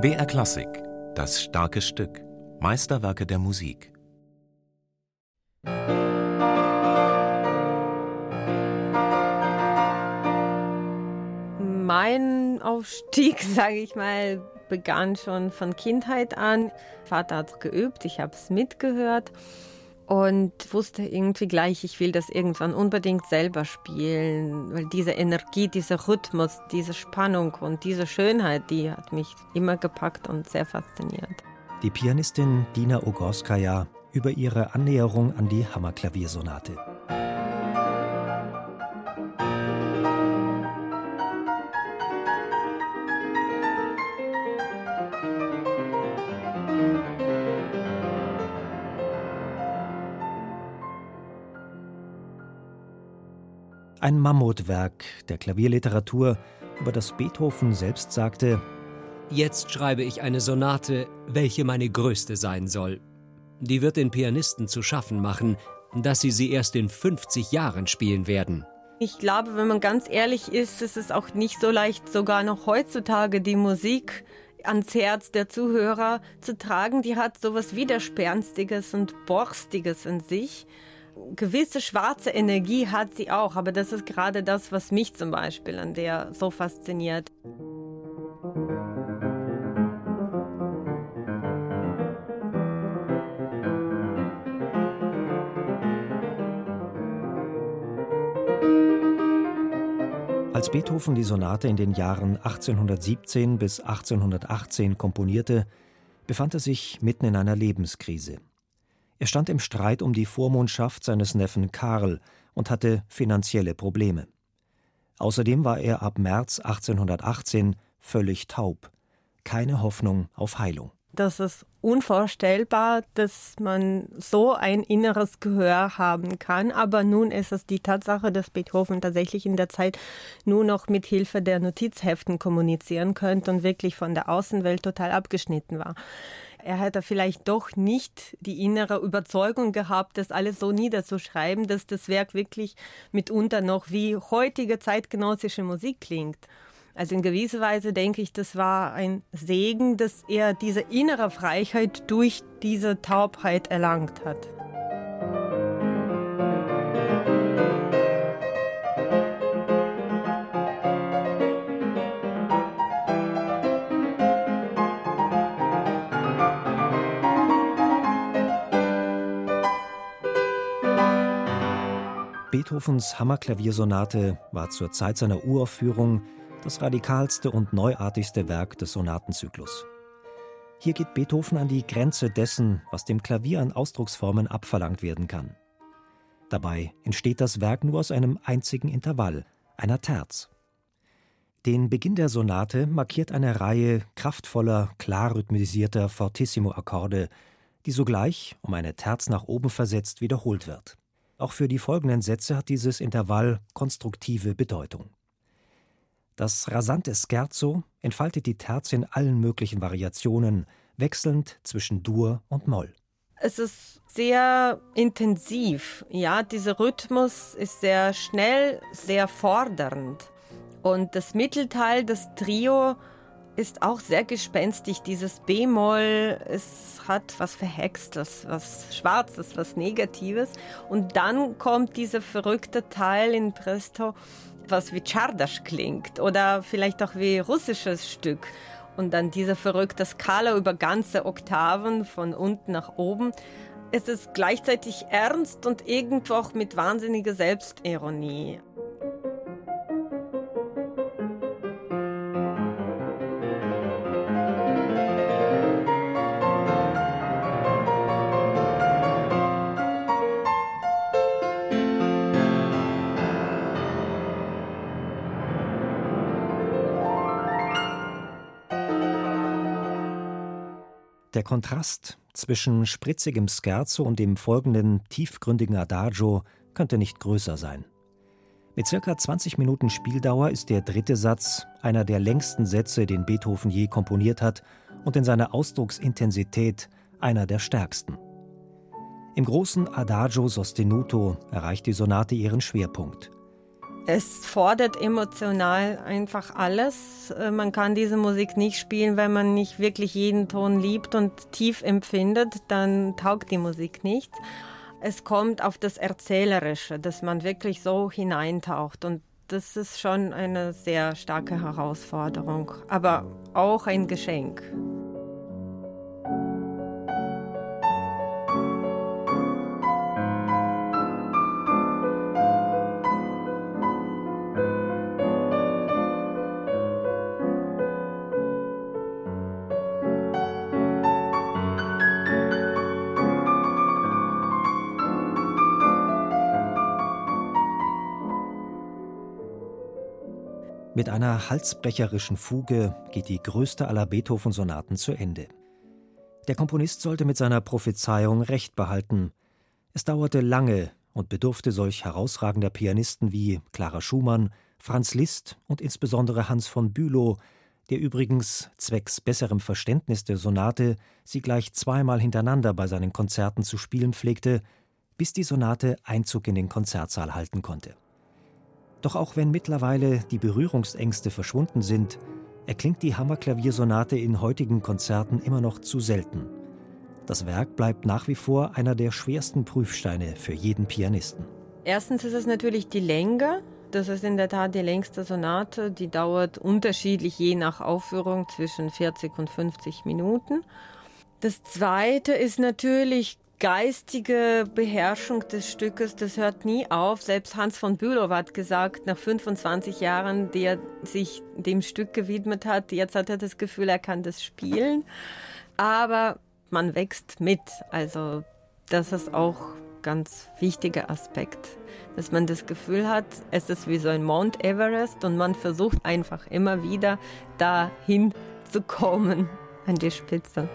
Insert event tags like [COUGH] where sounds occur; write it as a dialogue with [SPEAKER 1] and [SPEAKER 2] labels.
[SPEAKER 1] BR Klassik, das starke Stück, Meisterwerke der Musik.
[SPEAKER 2] Mein Aufstieg, [LAUGHS] sage ich mal, begann schon von Kindheit an. Vater hat geübt, ich habe es mitgehört und wusste irgendwie gleich, ich will das irgendwann unbedingt selber spielen, weil diese Energie, dieser Rhythmus, diese Spannung und diese Schönheit, die hat mich immer gepackt und sehr fasziniert.
[SPEAKER 3] Die Pianistin Dina Ogorskaya über ihre Annäherung an die Hammerklaviersonate. Ein Mammutwerk der Klavierliteratur, über das Beethoven selbst sagte:
[SPEAKER 4] Jetzt schreibe ich eine Sonate, welche meine größte sein soll. Die wird den Pianisten zu schaffen machen, dass sie sie erst in 50 Jahren spielen werden.
[SPEAKER 2] Ich glaube, wenn man ganz ehrlich ist, ist es auch nicht so leicht, sogar noch heutzutage die Musik ans Herz der Zuhörer zu tragen. Die hat so was Widerspenstiges und Borstiges in sich gewisse schwarze Energie hat sie auch, aber das ist gerade das, was mich zum Beispiel an der so fasziniert.
[SPEAKER 3] Als Beethoven die Sonate in den Jahren 1817 bis 1818 komponierte, befand er sich mitten in einer Lebenskrise. Er stand im Streit um die Vormundschaft seines Neffen Karl und hatte finanzielle Probleme. Außerdem war er ab März 1818 völlig taub. Keine Hoffnung auf Heilung.
[SPEAKER 2] Das ist unvorstellbar, dass man so ein inneres Gehör haben kann. Aber nun ist es die Tatsache, dass Beethoven tatsächlich in der Zeit nur noch mit Hilfe der Notizheften kommunizieren könnte und wirklich von der Außenwelt total abgeschnitten war er hätte vielleicht doch nicht die innere Überzeugung gehabt, das alles so niederzuschreiben, dass das Werk wirklich mitunter noch wie heutige zeitgenössische Musik klingt. Also in gewisser Weise denke ich, das war ein Segen, dass er diese innere Freiheit durch diese Taubheit erlangt hat.
[SPEAKER 3] Beethovens Hammerklaviersonate war zur Zeit seiner Uraufführung das radikalste und neuartigste Werk des Sonatenzyklus. Hier geht Beethoven an die Grenze dessen, was dem Klavier an Ausdrucksformen abverlangt werden kann. Dabei entsteht das Werk nur aus einem einzigen Intervall, einer Terz. Den Beginn der Sonate markiert eine Reihe kraftvoller, klar rhythmisierter Fortissimo-Akkorde, die sogleich, um eine Terz nach oben versetzt, wiederholt wird. Auch für die folgenden Sätze hat dieses Intervall konstruktive Bedeutung. Das rasante Scherzo entfaltet die Terz in allen möglichen Variationen, wechselnd zwischen Dur und Moll.
[SPEAKER 2] Es ist sehr intensiv. Ja, dieser Rhythmus ist sehr schnell, sehr fordernd. Und das Mittelteil, das Trio, ist auch sehr gespenstig. Dieses B-Moll, es hat was Verhextes, was Schwarzes, was Negatives. Und dann kommt dieser verrückte Teil in Presto, was wie Czardasch klingt oder vielleicht auch wie russisches Stück. Und dann diese verrückte Skala über ganze Oktaven von unten nach oben. Es ist gleichzeitig ernst und irgendwo auch mit wahnsinniger Selbstironie.
[SPEAKER 3] Der Kontrast zwischen spritzigem Scherzo und dem folgenden tiefgründigen Adagio könnte nicht größer sein. Mit circa 20 Minuten Spieldauer ist der dritte Satz einer der längsten Sätze, den Beethoven je komponiert hat und in seiner Ausdrucksintensität einer der stärksten. Im großen Adagio sostenuto erreicht die Sonate ihren Schwerpunkt.
[SPEAKER 2] Es fordert emotional einfach alles. Äh, man kann diese Musik nicht spielen, wenn man nicht wirklich jeden Ton liebt und tief empfindet, dann taugt die Musik nicht. Es kommt auf das Erzählerische, dass man wirklich so hineintaucht und das ist schon eine sehr starke Herausforderung, aber auch ein Geschenk.
[SPEAKER 3] Mit einer halsbrecherischen Fuge geht die größte aller Beethoven-Sonaten zu Ende. Der Komponist sollte mit seiner Prophezeiung recht behalten. Es dauerte lange und bedurfte solch herausragender Pianisten wie Clara Schumann, Franz Liszt und insbesondere Hans von Bülow, der übrigens zwecks besserem Verständnis der Sonate sie gleich zweimal hintereinander bei seinen Konzerten zu spielen pflegte, bis die Sonate Einzug in den Konzertsaal halten konnte. Doch auch wenn mittlerweile die Berührungsängste verschwunden sind, erklingt die Hammerklaviersonate in heutigen Konzerten immer noch zu selten. Das Werk bleibt nach wie vor einer der schwersten Prüfsteine für jeden Pianisten.
[SPEAKER 2] Erstens ist es natürlich die Länge. Das ist in der Tat die längste Sonate. Die dauert unterschiedlich je nach Aufführung zwischen 40 und 50 Minuten. Das zweite ist natürlich geistige Beherrschung des Stückes, das hört nie auf. Selbst Hans von Bülow hat gesagt, nach 25 Jahren, die er sich dem Stück gewidmet hat, jetzt hat er das Gefühl, er kann das spielen. Aber man wächst mit. Also das ist auch ganz wichtiger Aspekt, dass man das Gefühl hat, es ist wie so ein Mount Everest und man versucht einfach immer wieder dahin zu kommen an die Spitze.